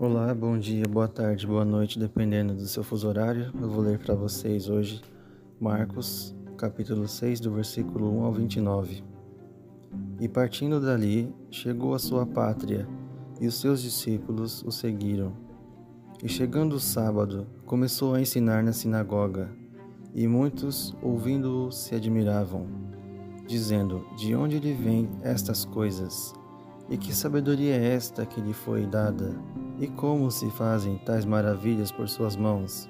Olá, bom dia, boa tarde, boa noite, dependendo do seu fuso horário. Eu vou ler para vocês hoje Marcos, capítulo 6, do versículo 1 ao 29. E partindo dali, chegou à sua pátria, e os seus discípulos o seguiram. E chegando o sábado, começou a ensinar na sinagoga, e muitos, ouvindo-o, se admiravam, dizendo: De onde lhe vêm estas coisas? E que sabedoria é esta que lhe foi dada? E como se fazem tais maravilhas por suas mãos?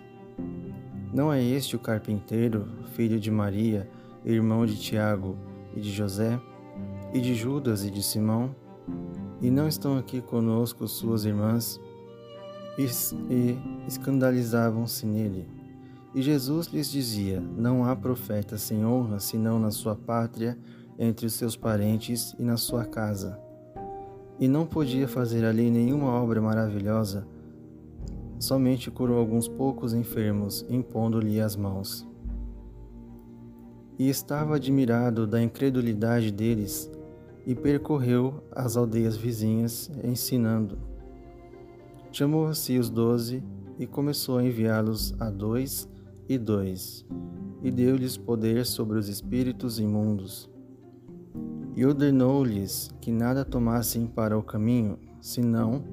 Não é este o carpinteiro, filho de Maria, irmão de Tiago e de José, e de Judas e de Simão? E não estão aqui conosco suas irmãs? E, escandalizavam-se nele. E Jesus lhes dizia: Não há profeta sem honra senão na sua pátria, entre os seus parentes e na sua casa e não podia fazer ali nenhuma obra maravilhosa, somente curou alguns poucos enfermos, impondo-lhe as mãos. E estava admirado da incredulidade deles, e percorreu as aldeias vizinhas, ensinando. Chamou-se os doze e começou a enviá-los a dois e dois, e deu-lhes poder sobre os espíritos imundos e ordenou-lhes que nada tomassem para o caminho, senão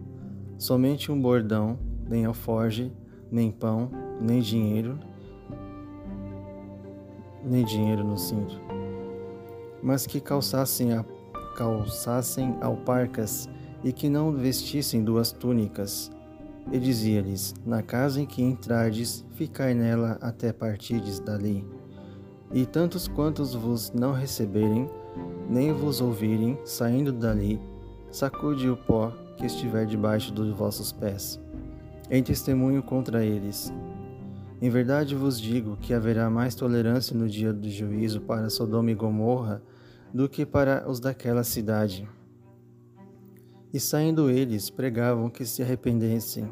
somente um bordão, nem alforge, nem pão, nem dinheiro, nem dinheiro no cinto, mas que calçassem, a, calçassem alparcas e que não vestissem duas túnicas. E dizia-lhes: Na casa em que entrardes, ficai nela até partirdes dali. E tantos quantos vos não receberem, nem vos ouvirem saindo dali, sacude o pó que estiver debaixo dos vossos pés, em testemunho contra eles. Em verdade vos digo que haverá mais tolerância no dia do juízo para Sodoma e Gomorra do que para os daquela cidade. E saindo eles, pregavam que se arrependessem.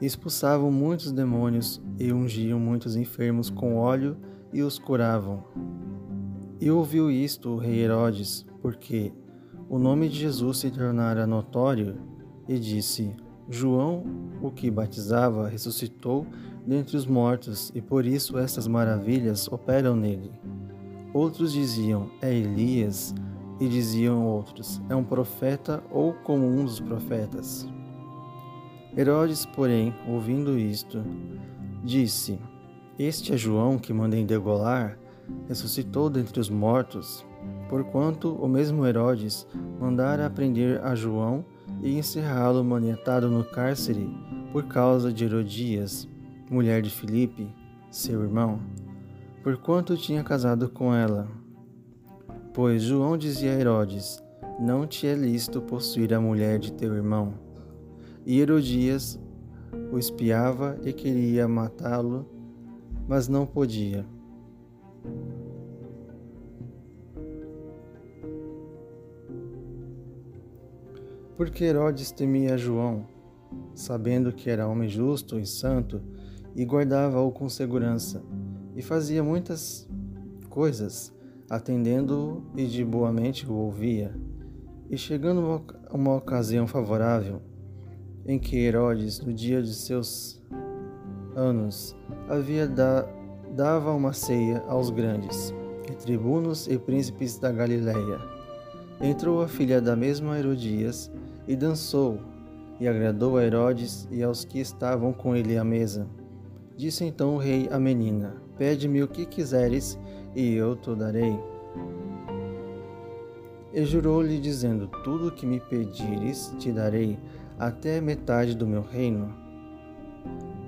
Expulsavam muitos demônios e ungiam muitos enfermos com óleo e os curavam. E ouviu isto o rei Herodes, porque o nome de Jesus se tornara notório, e disse: João, o que batizava, ressuscitou dentre os mortos, e por isso estas maravilhas operam nele. Outros diziam: É Elias, e diziam outros: É um profeta ou como um dos profetas. Herodes, porém, ouvindo isto, disse: Este é João que mandei degolar ressuscitou dentre os mortos, porquanto o mesmo Herodes mandara prender a João e encerrá-lo maniatado no cárcere por causa de Herodias, mulher de Filipe, seu irmão, porquanto tinha casado com ela. Pois João dizia a Herodes: Não te é lícito possuir a mulher de teu irmão. E Herodias o espiava e queria matá-lo, mas não podia porque Herodes temia João, sabendo que era homem justo e santo, e guardava-o com segurança, e fazia muitas coisas, atendendo-o e de boa mente o ouvia. E chegando uma, ocasião favorável, em que Herodes, no dia de seus anos, havia da, dava uma ceia aos grandes, e tribunos e príncipes da Galiléia. Entrou a filha da mesma Herodias, e dançou, e agradou a Herodes e aos que estavam com ele à mesa. Disse então o rei à menina: Pede-me o que quiseres, e eu te darei. E jurou-lhe, dizendo: Tudo o que me pedires te darei, até metade do meu reino.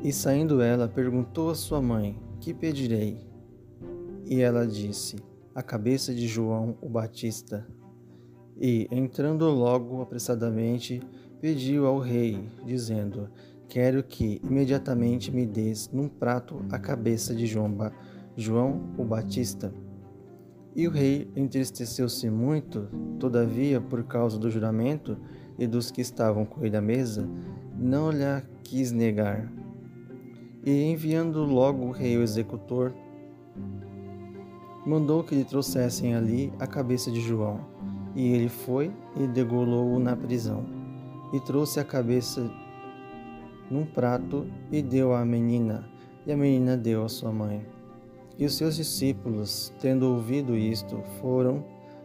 E saindo ela, perguntou a sua mãe: Que pedirei? E ela disse: A cabeça de João o Batista. E, entrando logo apressadamente, pediu ao rei, dizendo: Quero que imediatamente me des num prato a cabeça de João, João o Batista. E o rei entristeceu-se muito, todavia, por causa do juramento e dos que estavam com ele à mesa, não lhe quis negar. E enviando logo o rei o executor, mandou que lhe trouxessem ali a cabeça de João. E ele foi e degolou-o na prisão, e trouxe a cabeça num prato e deu à menina, e a menina deu à sua mãe. E os seus discípulos, tendo ouvido isto, foram,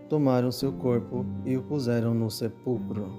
tomaram seu corpo e o puseram no sepulcro.